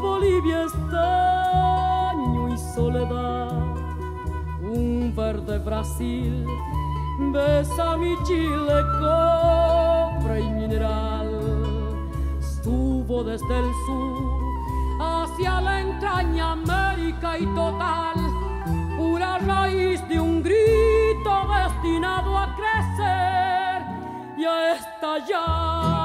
Bolivia estaño y soledad, un verde Brasil besa mi Chile cobre y mineral, estuvo desde el sur hacia la entraña América y total, pura raíz de un grito destinado a crecer y a estallar.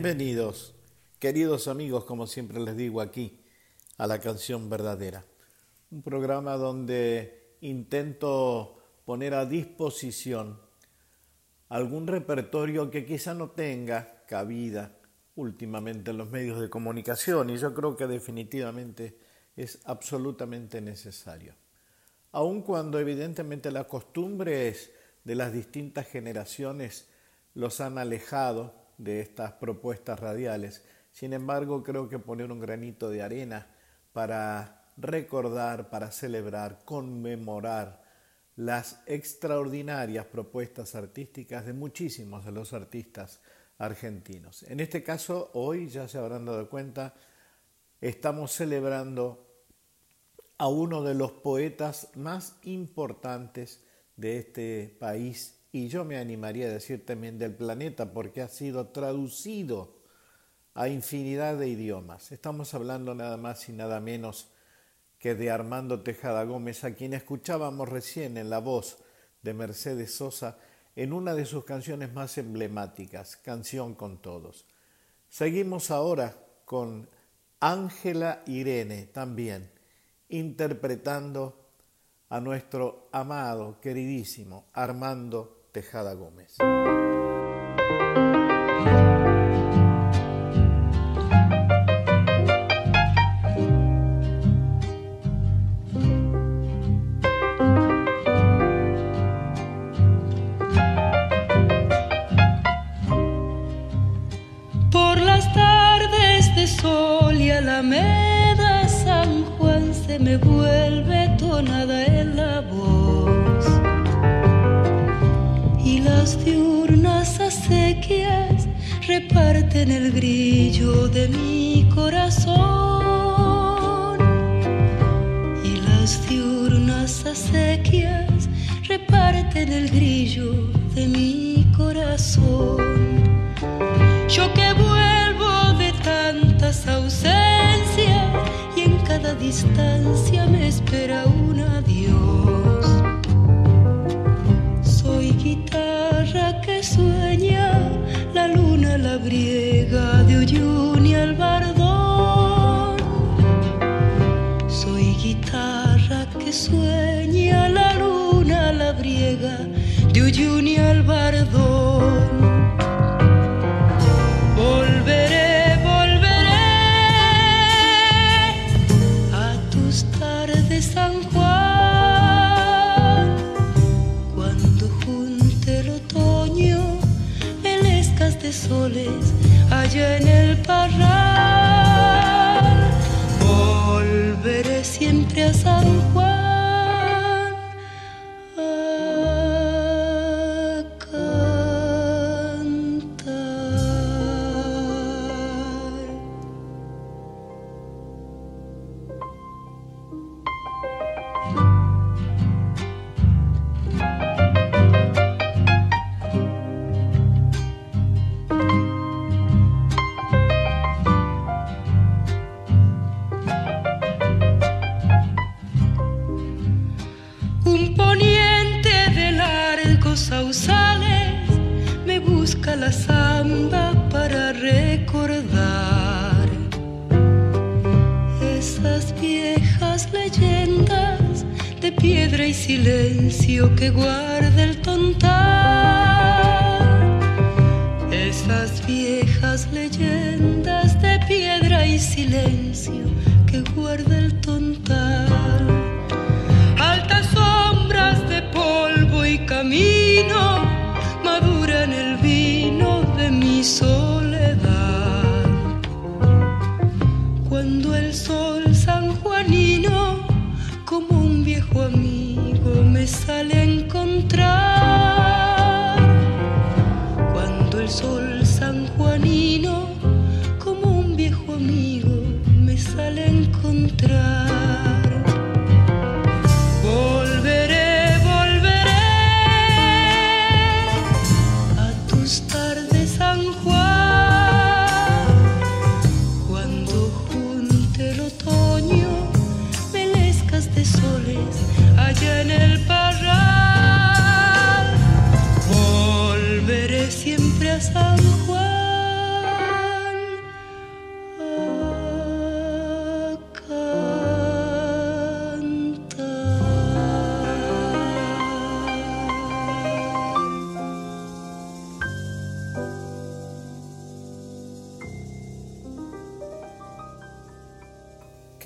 Bienvenidos, queridos amigos, como siempre les digo aquí, a la canción verdadera. Un programa donde intento poner a disposición algún repertorio que quizá no tenga cabida últimamente en los medios de comunicación y yo creo que definitivamente es absolutamente necesario. Aun cuando evidentemente las costumbres de las distintas generaciones los han alejado de estas propuestas radiales. Sin embargo, creo que poner un granito de arena para recordar, para celebrar, conmemorar las extraordinarias propuestas artísticas de muchísimos de los artistas argentinos. En este caso, hoy ya se habrán dado cuenta, estamos celebrando a uno de los poetas más importantes de este país y yo me animaría a decir también del planeta porque ha sido traducido a infinidad de idiomas. Estamos hablando nada más y nada menos que de Armando Tejada Gómez, a quien escuchábamos recién en la voz de Mercedes Sosa en una de sus canciones más emblemáticas, Canción con Todos. Seguimos ahora con Ángela Irene también, interpretando a nuestro amado, queridísimo Armando Tejada Gómez.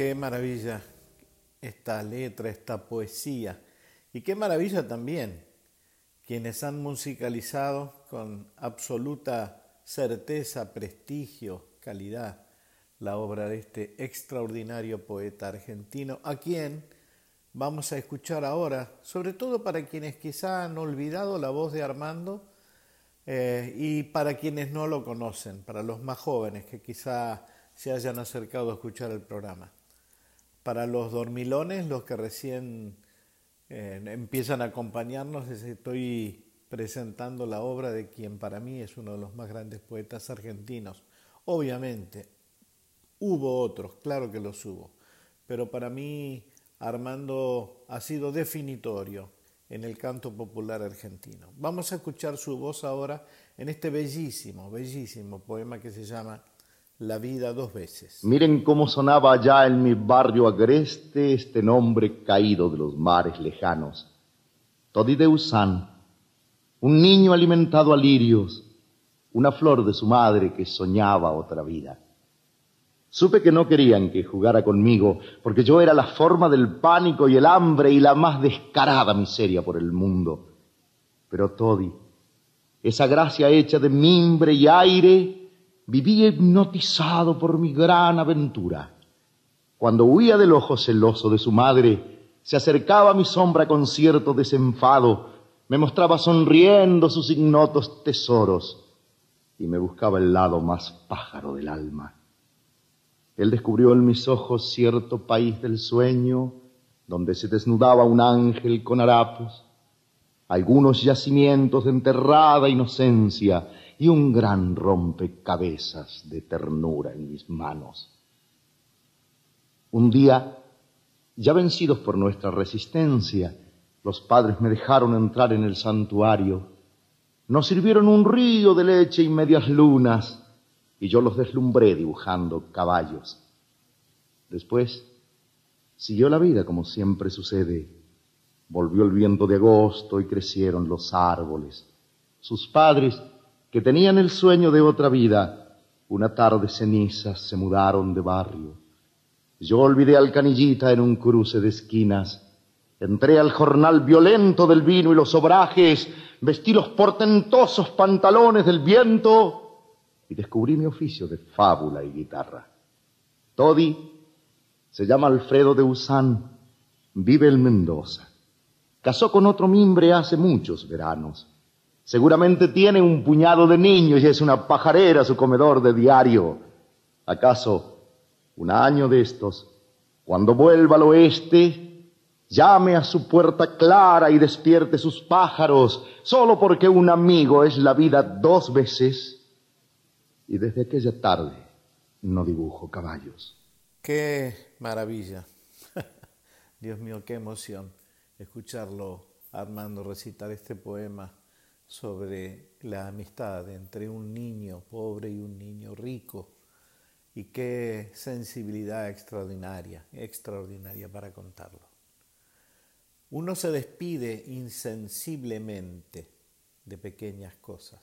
Qué maravilla esta letra, esta poesía. Y qué maravilla también quienes han musicalizado con absoluta certeza, prestigio, calidad la obra de este extraordinario poeta argentino, a quien vamos a escuchar ahora, sobre todo para quienes quizá han olvidado la voz de Armando eh, y para quienes no lo conocen, para los más jóvenes que quizá se hayan acercado a escuchar el programa. Para los dormilones, los que recién eh, empiezan a acompañarnos, les estoy presentando la obra de quien para mí es uno de los más grandes poetas argentinos. Obviamente, hubo otros, claro que los hubo, pero para mí Armando ha sido definitorio en el canto popular argentino. Vamos a escuchar su voz ahora en este bellísimo, bellísimo poema que se llama La vida dos veces. Miren cómo sonaba allá en mi barrio agreste este nombre caído de los mares lejanos. Todideusan, un niño alimentado a lirios, una flor de su madre que soñaba otra vida. Supe que no querían que jugara conmigo, porque yo era la forma del pánico y el hambre y la más descarada miseria por el mundo. Pero Todi, esa gracia hecha de mimbre y aire, vivía hipnotizado por mi gran aventura. Cuando huía del ojo celoso de su madre, se acercaba a mi sombra con cierto desenfado, me mostraba sonriendo sus ignotos tesoros y me buscaba el lado más pájaro del alma. Él descubrió en mis ojos cierto país del sueño, donde se desnudaba un ángel con harapos, algunos yacimientos de enterrada inocencia y un gran rompecabezas de ternura en mis manos. Un día, ya vencidos por nuestra resistencia, los padres me dejaron entrar en el santuario. Nos sirvieron un río de leche y medias lunas, y yo los deslumbré dibujando caballos. Después siguió la vida como siempre sucede. Volvió el viento de agosto y crecieron los árboles. Sus padres, que tenían el sueño de otra vida, una tarde cenizas se mudaron de barrio. Yo olvidé al canillita en un cruce de esquinas. Entré al jornal violento del vino y los obrajes, vestí los portentosos pantalones del viento y descubrí mi oficio de fábula y guitarra. Todi se llama Alfredo de Usán, vive en Mendoza. Casó con otro mimbre hace muchos veranos. Seguramente tiene un puñado de niños y es una pajarera su comedor de diario. ¿Acaso un año de estos, cuando vuelva al oeste, llame a su puerta clara y despierte sus pájaros, solo porque un amigo es la vida dos veces? Y desde aquella tarde no dibujo caballos. Qué maravilla. Dios mío, qué emoción escucharlo Armando recitar este poema sobre la amistad entre un niño pobre y un niño rico. Y qué sensibilidad extraordinaria, extraordinaria para contarlo. Uno se despide insensiblemente de pequeñas cosas.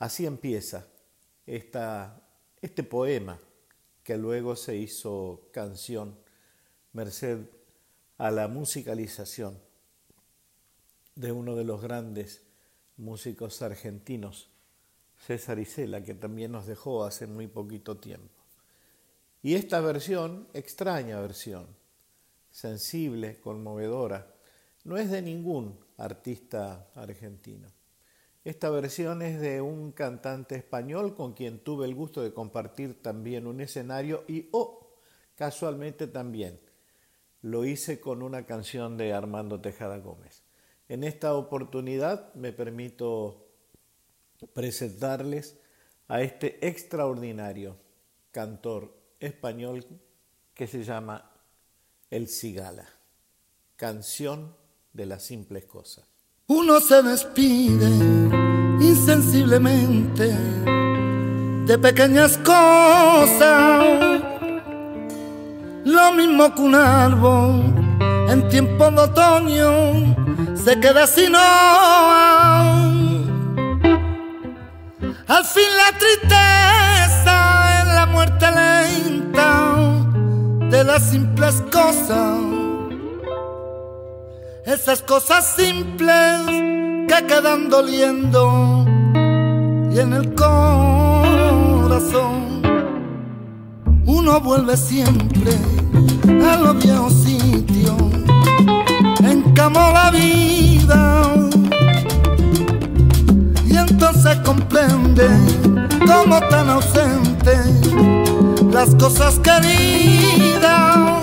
Así empieza esta, este poema que luego se hizo canción, merced a la musicalización de uno de los grandes músicos argentinos, César Isela, que también nos dejó hace muy poquito tiempo. Y esta versión, extraña versión, sensible, conmovedora, no es de ningún artista argentino. Esta versión es de un cantante español con quien tuve el gusto de compartir también un escenario y, oh, casualmente también, lo hice con una canción de Armando Tejada Gómez. En esta oportunidad me permito presentarles a este extraordinario cantor español que se llama El Cigala, canción de las simples cosas. Uno se despide insensiblemente de pequeñas cosas, lo mismo que un árbol en tiempo de otoño se queda sin. Al fin la tristeza es la muerte lenta de las simples cosas. Esas cosas simples que quedan doliendo y en el corazón uno vuelve siempre a los viejos sitios encamó la vida. Y entonces comprende cómo tan ausente las cosas queridas.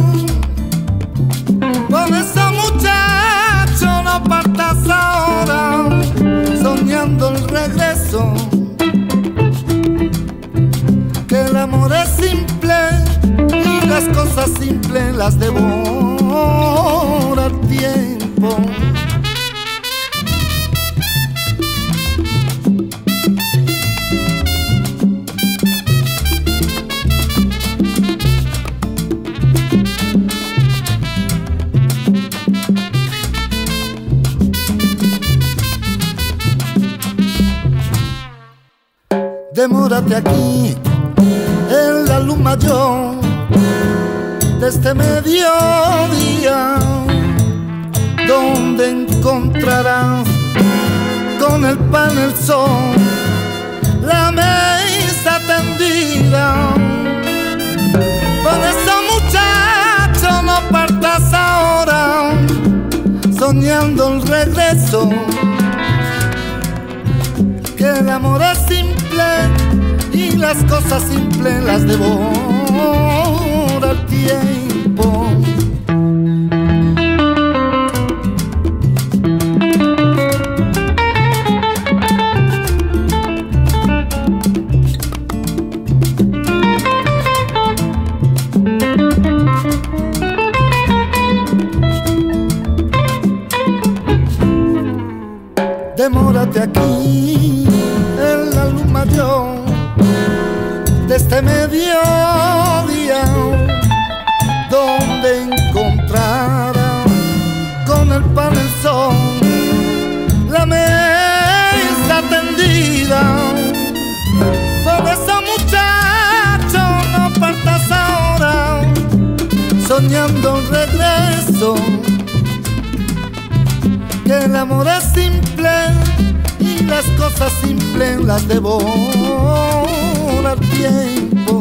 Por eso muchacho no partas ahora soñando el regreso. Que el amor es simple y las cosas simples las devora el tiempo. Demórate aquí en la luz mayor de este mediodía, donde encontrarás con el pan el sol la mesa tendida. Por eso muchacho no partas ahora soñando el regreso que el amor es simple y las cosas simples las devora el tiempo. tenerte aquí en la luz mayor de este mediodía, donde encontrarás con el pan el sol la mesa tendida. Por eso, muchacho, no partas ahora soñando un regreso. Que el amor es simple las cosas simples las devora el tiempo.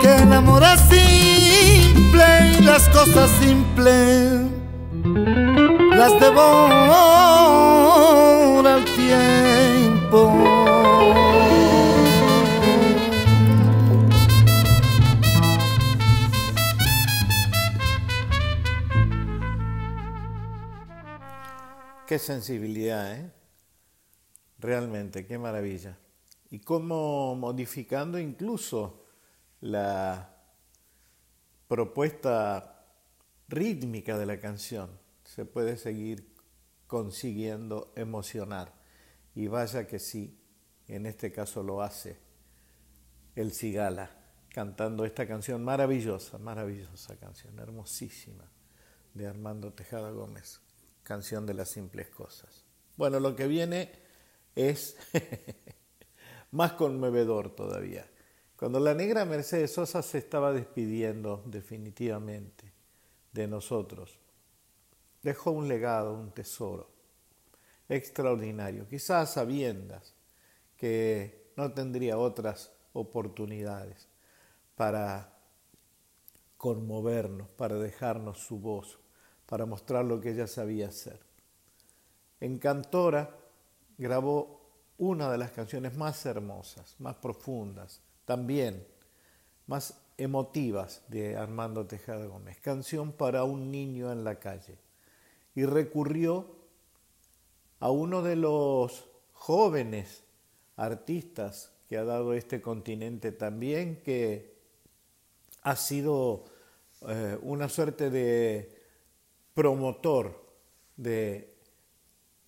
Que el amor es simple y las cosas simples las devora el tiempo. Sensibilidad, ¿eh? Realmente, qué maravilla. Y cómo modificando incluso la propuesta rítmica de la canción se puede seguir consiguiendo emocionar. Y vaya que sí, en este caso lo hace el Cigala, cantando esta canción maravillosa, maravillosa canción, hermosísima, de Armando Tejada Gómez canción de las simples cosas. Bueno, lo que viene es más conmovedor todavía. Cuando la negra Mercedes Sosa se estaba despidiendo definitivamente de nosotros, dejó un legado, un tesoro extraordinario, quizás sabiendas que no tendría otras oportunidades para conmovernos, para dejarnos su voz, para mostrar lo que ella sabía hacer. En Cantora grabó una de las canciones más hermosas, más profundas, también más emotivas de Armando Tejada Gómez, Canción para un niño en la calle. Y recurrió a uno de los jóvenes artistas que ha dado este continente también, que ha sido eh, una suerte de promotor de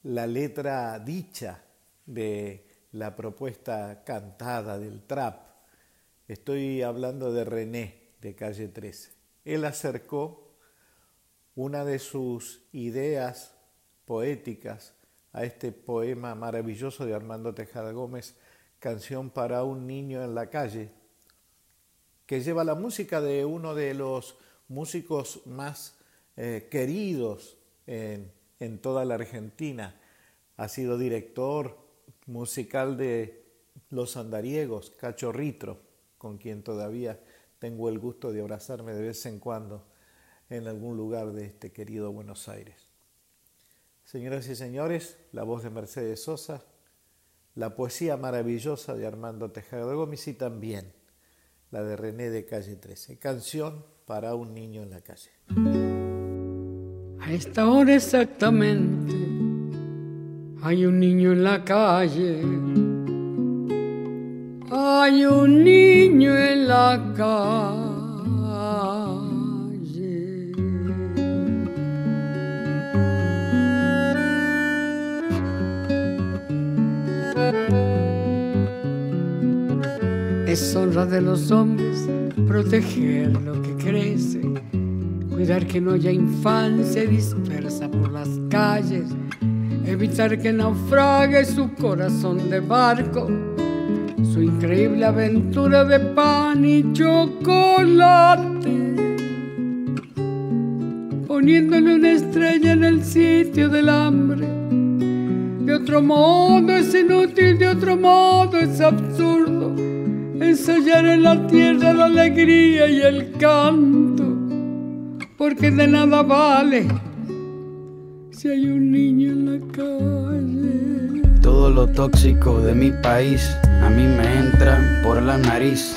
la letra dicha de la propuesta cantada del trap. Estoy hablando de René de Calle 13. Él acercó una de sus ideas poéticas a este poema maravilloso de Armando Tejada Gómez, Canción para un niño en la calle, que lleva la música de uno de los músicos más eh, queridos en, toda la Argentina. Ha sido director musical de Los Andariegos, Cachorritro, con quien todavía tengo el gusto de abrazarme de vez en cuando en algún lugar de este querido Buenos Aires. Señoras y señores, la voz de Mercedes Sosa, la poesía maravillosa de Armando Tejada Gómez y también la de René de Calle 13, canción para un niño en la calle. Esta hora exactamente hay un niño en la calle. Hay un niño en la calle. Es honra de los hombres proteger lo que crece cuidar que no haya infancia dispersa por las calles, evitar que naufrague su corazón de barco, su increíble aventura de pan y chocolate, poniéndole una estrella en el sitio del hambre. De otro modo es inútil, de otro modo es absurdo ensayar en la tierra la alegría y el canto porque de nada vale si hay un niño en la calle. Todo lo tóxico de mi país a mí me entra por la nariz.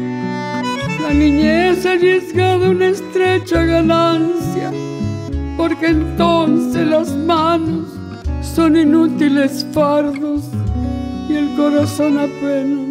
La niñez ha arriesgado una estrecha ganancia, porque entonces las manos son inútiles fardos y el corazón apenas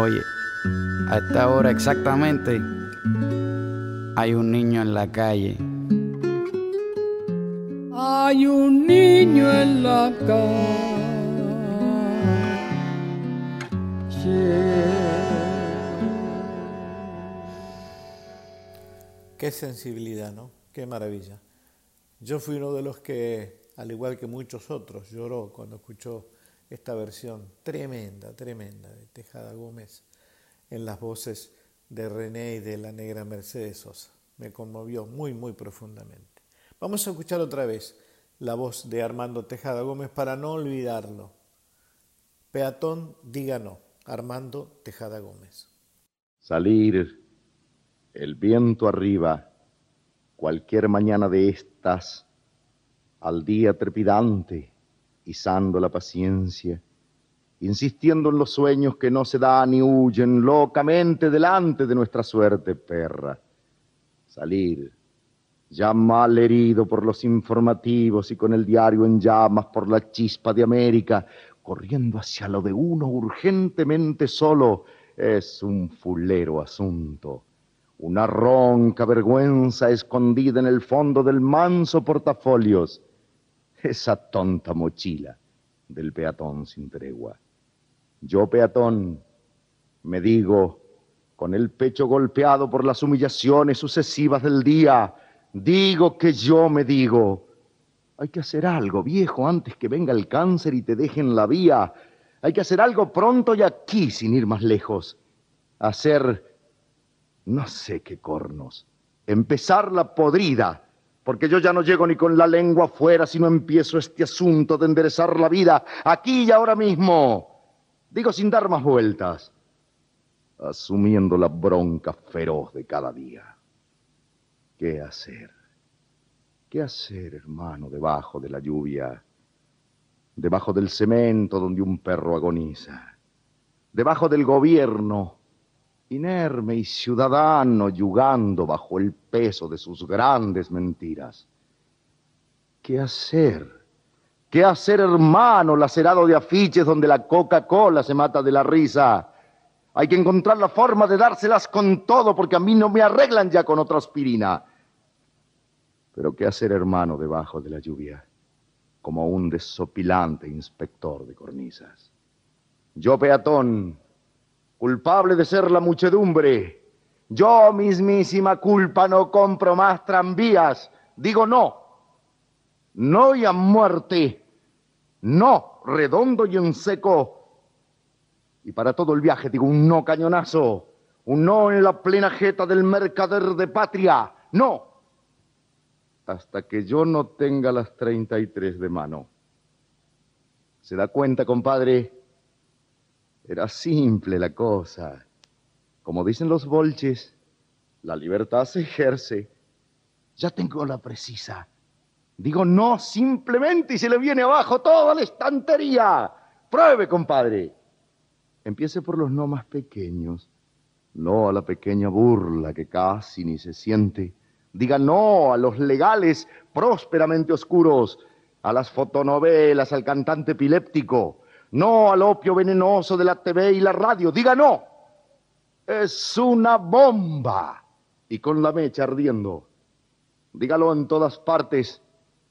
Oye, a esta hora exactamente hay un niño en la calle. Hay un niño en la calle. Qué sensibilidad, ¿no? Qué maravilla. Yo fui uno de los que, al igual que muchos otros, lloró cuando escuchó esta versión tremenda, tremenda de Tejada Gómez en las voces de René y de la negra Mercedes Sosa. Me conmovió muy, muy profundamente. Vamos a escuchar otra vez la voz de Armando Tejada Gómez para no olvidarlo. Peatón, diga no. Armando Tejada Gómez. Salir, el viento arriba, cualquier mañana de estas, al día trepidante, izando la paciencia, insistiendo en los sueños que no se dan ni huyen locamente delante de nuestra suerte, perra. Salir, ya mal herido por los informativos y con el diario en llamas por la chispa de América, corriendo hacia lo de uno urgentemente solo, es un fulero asunto. Una ronca vergüenza escondida en el fondo del manso portafolios. Esa tonta mochila del peatón sin tregua. Yo, peatón, me digo, con el pecho golpeado por las humillaciones sucesivas del día, digo que yo me digo, hay que hacer algo, viejo, antes que venga el cáncer y te dejen la vía. Hay que hacer algo pronto y aquí, sin ir más lejos. Hacer, no sé qué cornos, empezar la podrida, porque yo ya no llego ni con la lengua afuera, sino empiezo este asunto de enderezar la vida aquí y ahora mismo. Digo sin dar más vueltas, asumiendo la bronca feroz de cada día. ¿Qué hacer? ¿Qué hacer, hermano, debajo de la lluvia? Debajo del cemento donde un perro agoniza. Debajo del gobierno, inerme y ciudadano, yugando bajo el peso de sus grandes mentiras. ¿Qué hacer? ¿Qué hacer, hermano, lacerado de afiches donde la Coca-Cola se mata de la risa? Hay que encontrar la forma de dárselas con todo porque a mí no me arreglan ya con otra aspirina. Pero ¿qué hacer, hermano, debajo de la lluvia? Como un desopilante inspector de cornisas. Yo, peatón, culpable de ser la muchedumbre, yo mismísima culpa no compro más tranvías. Digo no. No y a muerte. No, redondo y en seco. Y para todo el viaje digo un no cañonazo. Un no en la plena jeta del mercader de patria. No hasta que yo no tenga las 33 de mano. ¿Se da cuenta, compadre? Era simple la cosa. Como dicen los bolches, la libertad se ejerce. Ya tengo la precisa. Digo no simplemente y se le viene abajo toda la estantería. Pruebe, compadre. Empiece por los no más pequeños. No a la pequeña burla que casi ni se siente. Diga no a los legales prósperamente oscuros, a las fotonovelas, al cantante epiléptico. No al opio venenoso de la TV y la radio. Diga no es una bomba. Y con la mecha ardiendo. Dígalo en todas partes,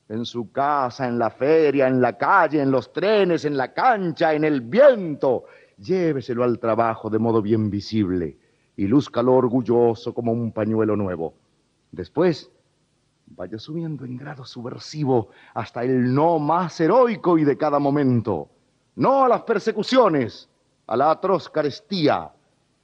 en su casa, en la feria, en la calle, en los trenes, en la cancha, en el viento. Lléveselo al trabajo de modo bien visible y lúzcalo orgulloso como un pañuelo nuevo. Después, vaya subiendo en grado subversivo hasta el no más heroico y de cada momento. No a las persecuciones, a la atroz carestía,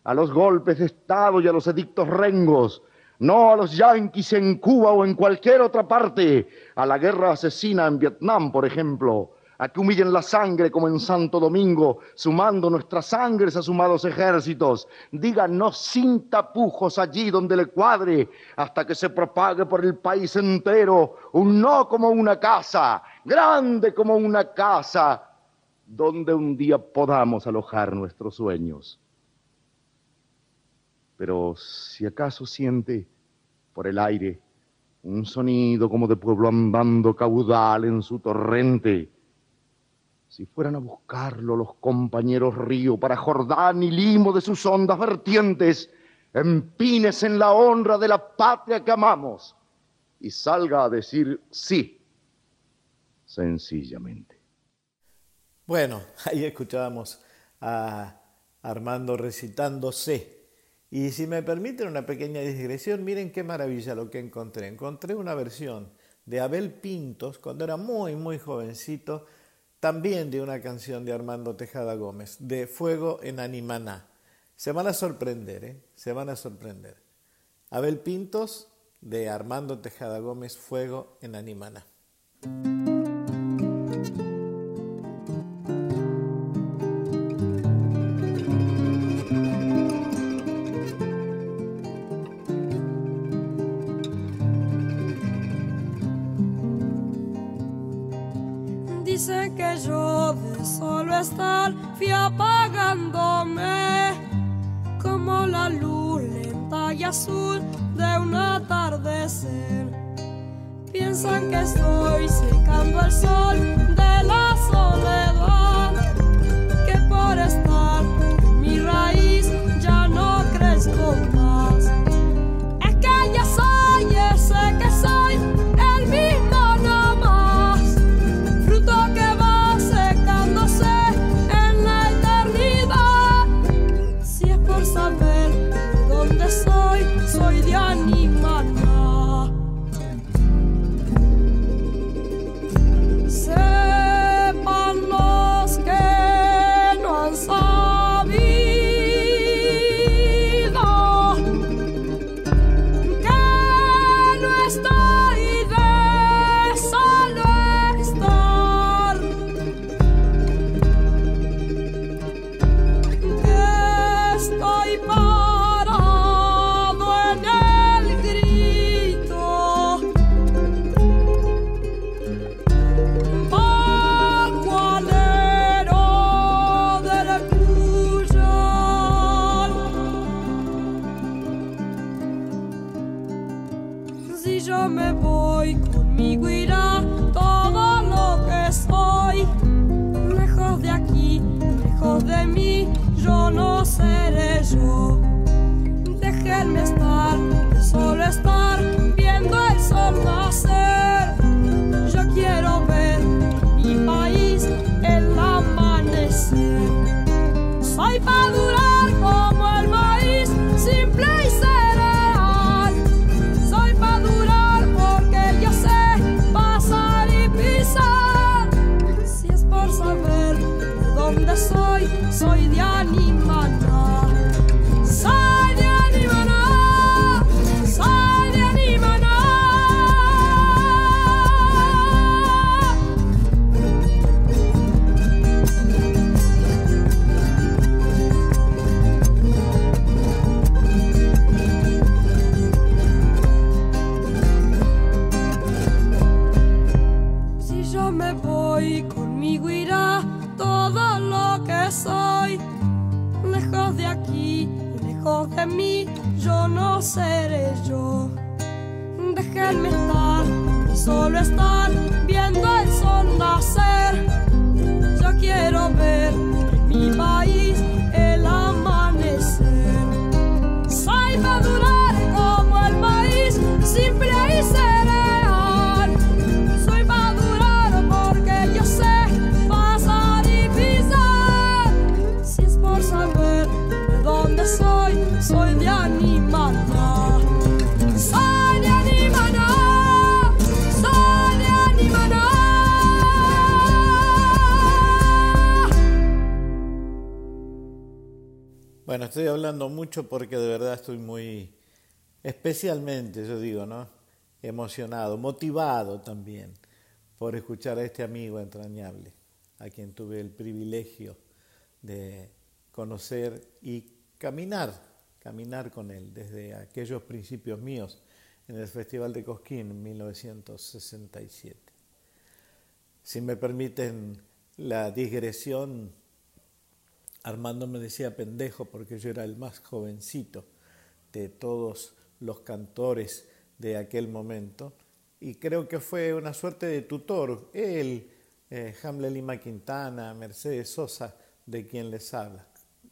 a los golpes de Estado y a los edictos rengos, no a los yanquis en Cuba o en cualquier otra parte, a la guerra asesina en Vietnam, por ejemplo, a que humillen la sangre como en Santo Domingo, sumando nuestras sangres a sumados ejércitos. Díganos sin tapujos allí donde le cuadre, hasta que se propague por el país entero un no como una casa, grande como una casa, donde un día podamos alojar nuestros sueños. Pero si acaso siente por el aire un sonido como de pueblo andando caudal en su torrente, si fueran a buscarlo los compañeros río para Jordán y Limo de sus hondas vertientes, empines en la honra de la patria que amamos y salga a decir sí, sencillamente. Bueno, ahí escuchábamos a Armando recitándose y si me permiten una pequeña digresión, miren qué maravilla lo que encontré. Encontré una versión de Abel Pintos, cuando era muy, muy jovencito, también de una canción de Armando Tejada Gómez, de Fuego en Animaná. Se van a sorprender, ¿eh? Se van a sorprender. Abel Pintos, de Armando Tejada Gómez, Fuego en Animaná. De un atardecer. Piensan que estoy secando el sol de la soledad, viendo el sol nacer. Yo quiero ver Bueno, estoy hablando mucho porque de verdad estoy muy, especialmente, yo digo, ¿no? Emocionado, motivado también por escuchar a este amigo entrañable, a quien tuve el privilegio de conocer y caminar, caminar con él desde aquellos principios míos en el Festival de Cosquín en 1967. Si me permiten la digresión, Armando me decía pendejo porque yo era el más jovencito de todos los cantores de aquel momento y creo que fue una suerte de tutor, él, eh, Hamlet Quintana, Mercedes Sosa, de quien les habla.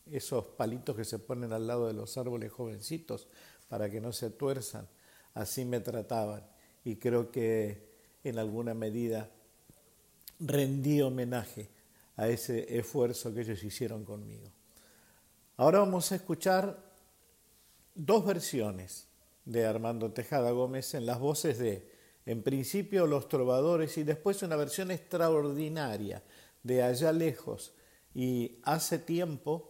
Esos palitos que se ponen al lado de los árboles jovencitos para que no se tuerzan, así me trataban y creo que en alguna medida rendí homenaje a ese esfuerzo que ellos hicieron conmigo. Ahora vamos a escuchar dos versiones de Armando Tejada Gómez en las voces de, en principio, Los Trovadores y después una versión extraordinaria de Allá Lejos y Hace Tiempo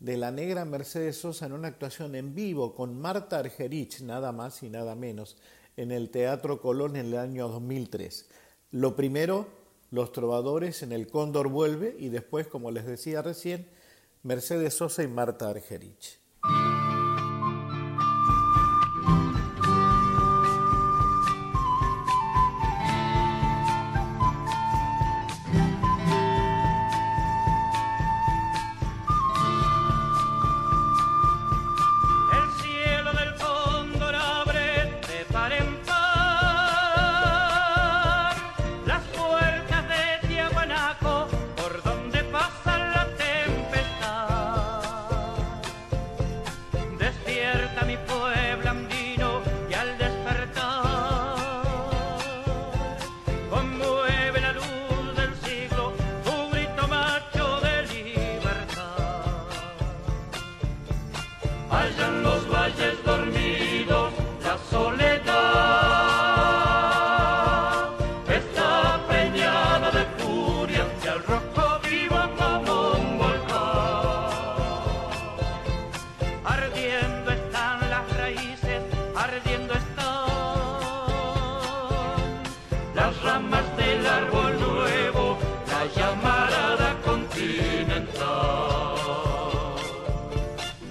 de la negra Mercedes Sosa en una actuación en vivo con Marta Argerich, nada más y nada menos, en el Teatro Colón en el año 2003. Lo primero, Los Trovadores en el Cóndor Vuelve y después, como les decía recién, Mercedes Sosa y Marta Argerich.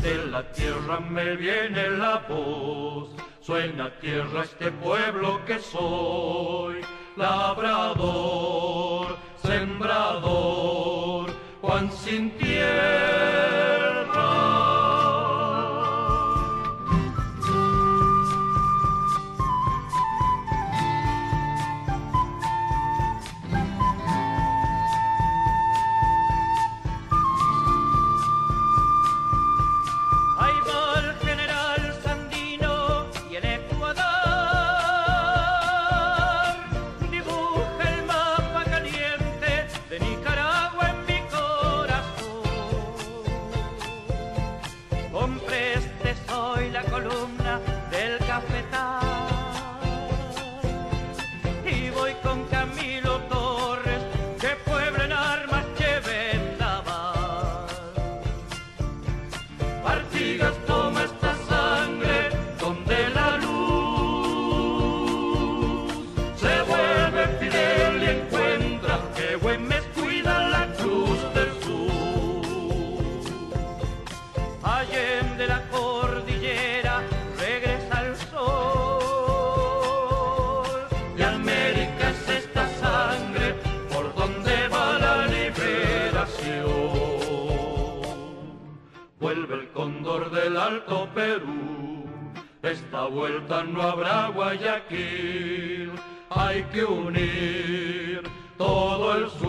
De la tierra me viene la voz, suena tierra este pueblo que soy, labrador, sembrador, Juan sin Alto Perú. Esta vuelta no habrá Guayaquil, hay que unir todo el sur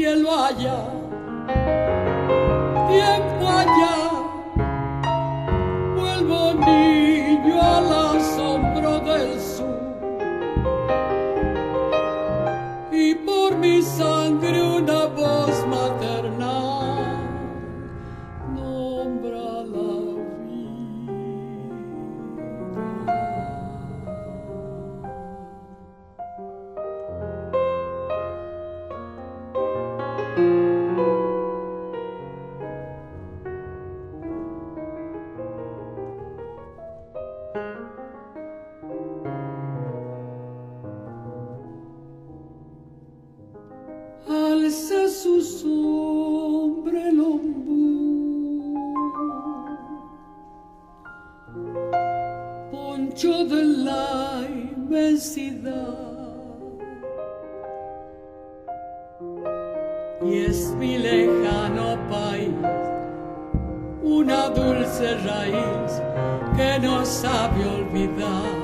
cielo allá, tiempo allá, vuelvo niño al asombro del sur. Sabe olvidar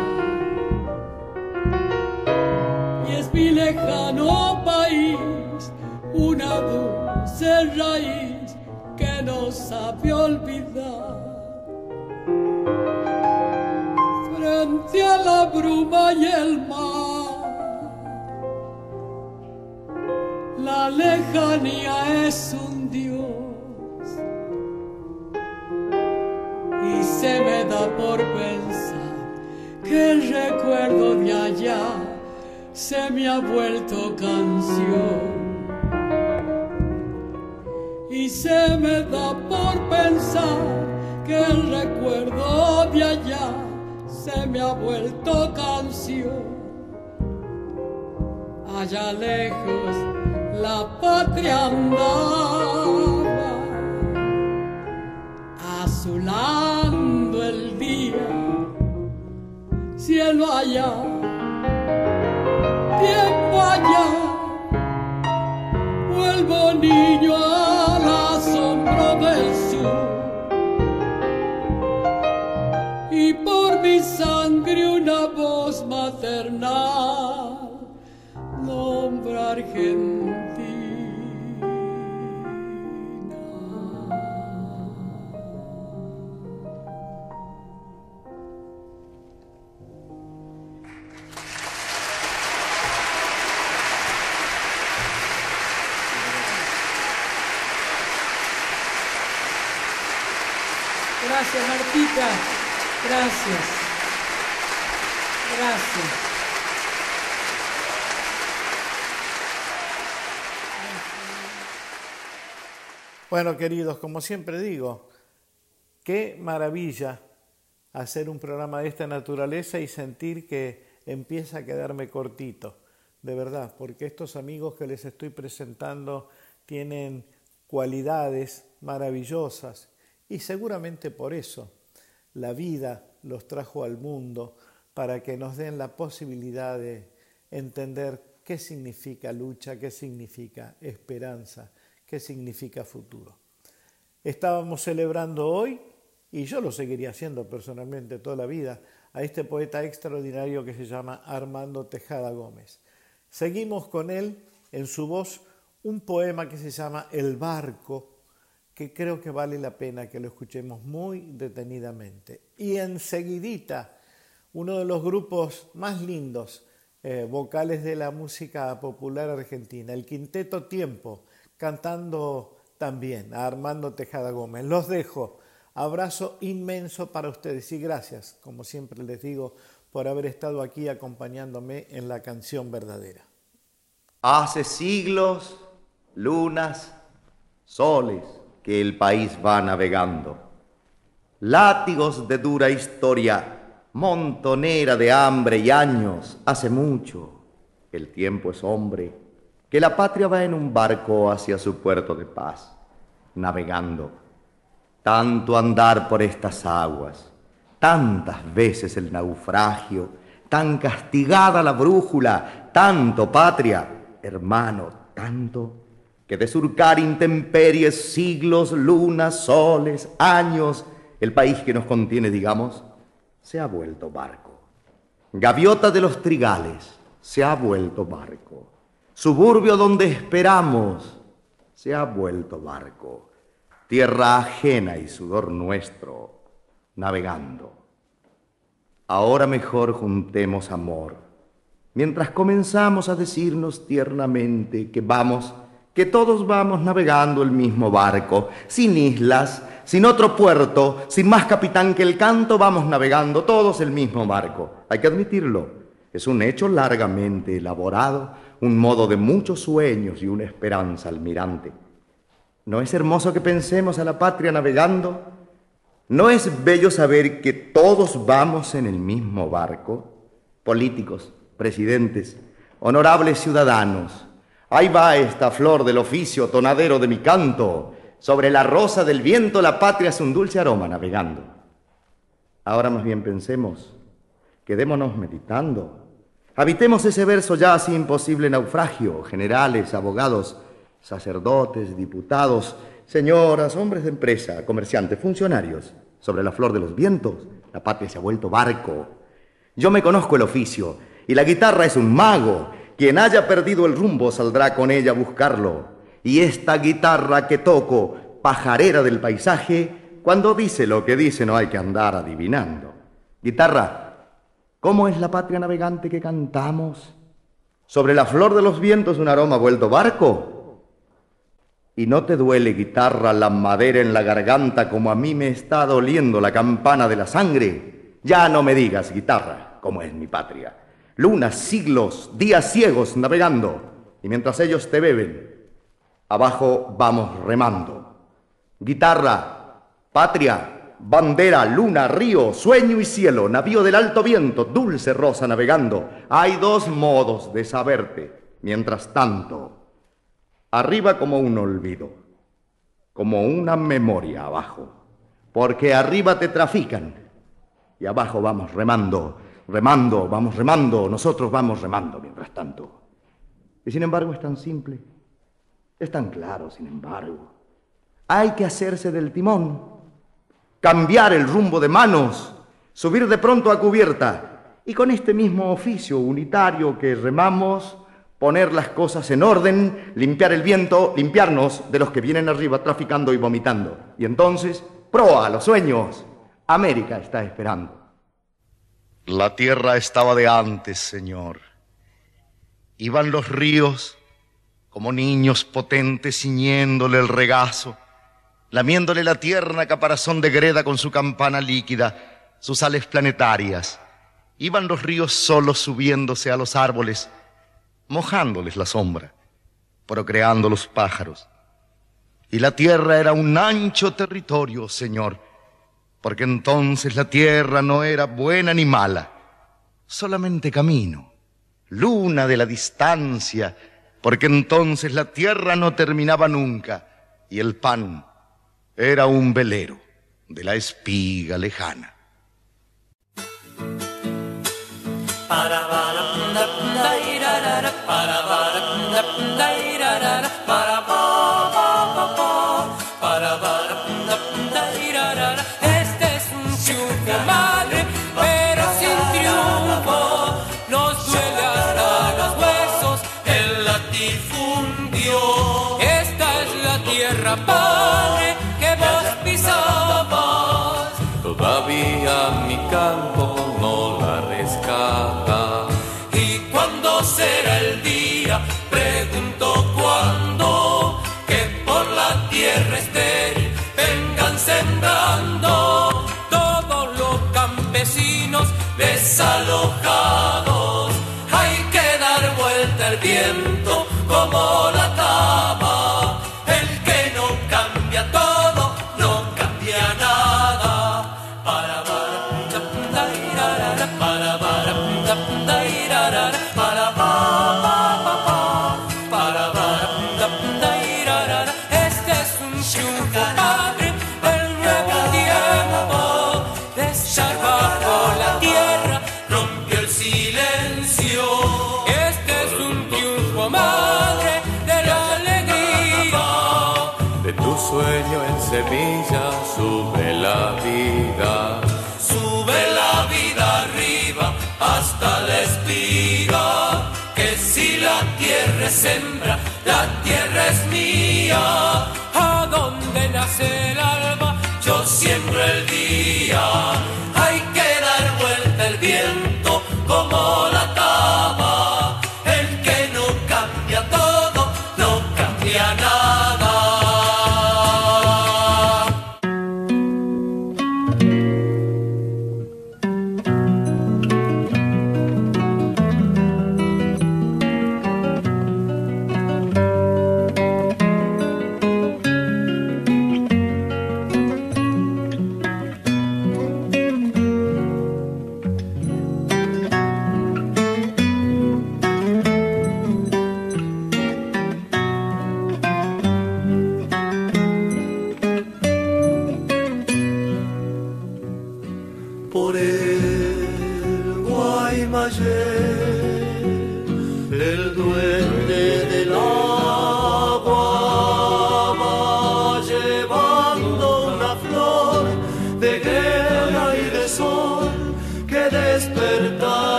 y es mi lejano país, una dulce raíz que no sabe olvidar. Frente a la bruma y el mar, la lejanía es un se me da por pensar que el recuerdo de allá se me ha vuelto canción. Y se me da por pensar que el recuerdo de allá se me ha vuelto canción. Allá lejos la patria andaba, azulando cielo allá tiempo allá, vuelvo niño al asombro del sur. Y por mi sangre una voz maternal nombra Argentina. Gracias, Martita. Gracias. Gracias. Bueno, queridos, como siempre digo, qué maravilla hacer un programa de esta naturaleza y sentir que empieza a quedarme cortito, de verdad, porque estos amigos que les estoy presentando tienen cualidades maravillosas y seguramente por eso la vida los trajo al mundo para que nos den la posibilidad de entender qué significa lucha, qué significa esperanza, qué significa futuro. Estábamos celebrando hoy, y yo lo seguiría haciendo personalmente toda la vida, a este poeta extraordinario que se llama Armando Tejada Gómez. Seguimos con él en su voz un poema que se llama El barco, que creo que vale la pena que lo escuchemos muy detenidamente. Y enseguidita, uno de los grupos más lindos eh, vocales de la música popular argentina, el Quinteto Tiempo, cantando también a Armando Tejada Gómez. Los dejo. Abrazo inmenso para ustedes y gracias, como siempre les digo, por haber estado aquí acompañándome en la canción verdadera. Hace siglos, lunas, soles que el país va navegando. Látigos de dura historia, montonera de hambre y años, hace mucho. El tiempo es hombre, que la patria va en un barco hacia su puerto de paz, navegando. Tanto andar por estas aguas, tantas veces el naufragio, tan castigada la brújula, tanto patria, hermano, tanto que de surcar intemperies, siglos, lunas, soles, años, el país que nos contiene, digamos, se ha vuelto barco. Gaviota de los trigales, se ha vuelto barco. Suburbio donde esperamos, se ha vuelto barco. Tierra ajena y sudor nuestro, navegando. Ahora mejor juntemos amor, mientras comenzamos a decirnos tiernamente que vamos que todos vamos navegando el mismo barco, sin islas, sin otro puerto, sin más capitán que el canto, vamos navegando todos el mismo barco. Hay que admitirlo, es un hecho largamente elaborado, un modo de muchos sueños y una esperanza almirante. ¿No es hermoso que pensemos a la patria navegando? ¿No es bello saber que todos vamos en el mismo barco? Políticos, presidentes, honorables ciudadanos, Ahí va esta flor del oficio tonadero de mi canto. Sobre la rosa del viento la patria es un dulce aroma navegando. Ahora más bien pensemos, quedémonos meditando. Habitemos ese verso ya así imposible naufragio, generales, abogados, sacerdotes, diputados, señoras, hombres de empresa, comerciantes, funcionarios. Sobre la flor de los vientos, la patria se ha vuelto barco. Yo me conozco el oficio y la guitarra es un mago quien haya perdido el rumbo saldrá con ella a buscarlo. Y esta guitarra que toco, pajarera del paisaje, cuando dice lo que dice no hay que andar adivinando. Guitarra, ¿cómo es la patria navegante que cantamos? Sobre la flor de los vientos un aroma vuelto barco. Y no te duele, guitarra, la madera en la garganta como a mí me está doliendo la campana de la sangre. Ya no me digas, guitarra, cómo es mi patria lunas, siglos, días ciegos navegando, y mientras ellos te beben, abajo vamos remando. Guitarra, patria, bandera, luna, río, sueño y cielo, navío del alto viento, dulce rosa navegando. Hay dos modos de saberte, mientras tanto, arriba como un olvido, como una memoria abajo, porque arriba te trafican y abajo vamos remando remando, vamos remando, nosotros vamos remando mientras tanto. Y sin embargo es tan simple, es tan claro, sin embargo. Hay que hacerse del timón, cambiar el rumbo de manos, subir de pronto a cubierta y con este mismo oficio unitario que remamos, poner las cosas en orden, limpiar el viento, limpiarnos de los que vienen arriba traficando y vomitando. Y entonces, proa a los sueños. América está esperando. La tierra estaba de antes, Señor. Iban los ríos como niños potentes ciñéndole el regazo, lamiéndole la tierna caparazón de greda con su campana líquida, sus ales planetarias. Iban los ríos solos subiéndose a los árboles, mojándoles la sombra, procreando los pájaros. Y la tierra era un ancho territorio, Señor, porque entonces la tierra no era buena ni mala, solamente camino, luna de la distancia, porque entonces la tierra no terminaba nunca y el pan era un velero de la espiga lejana. la tierra es mía, a donde nacer.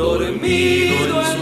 dormido en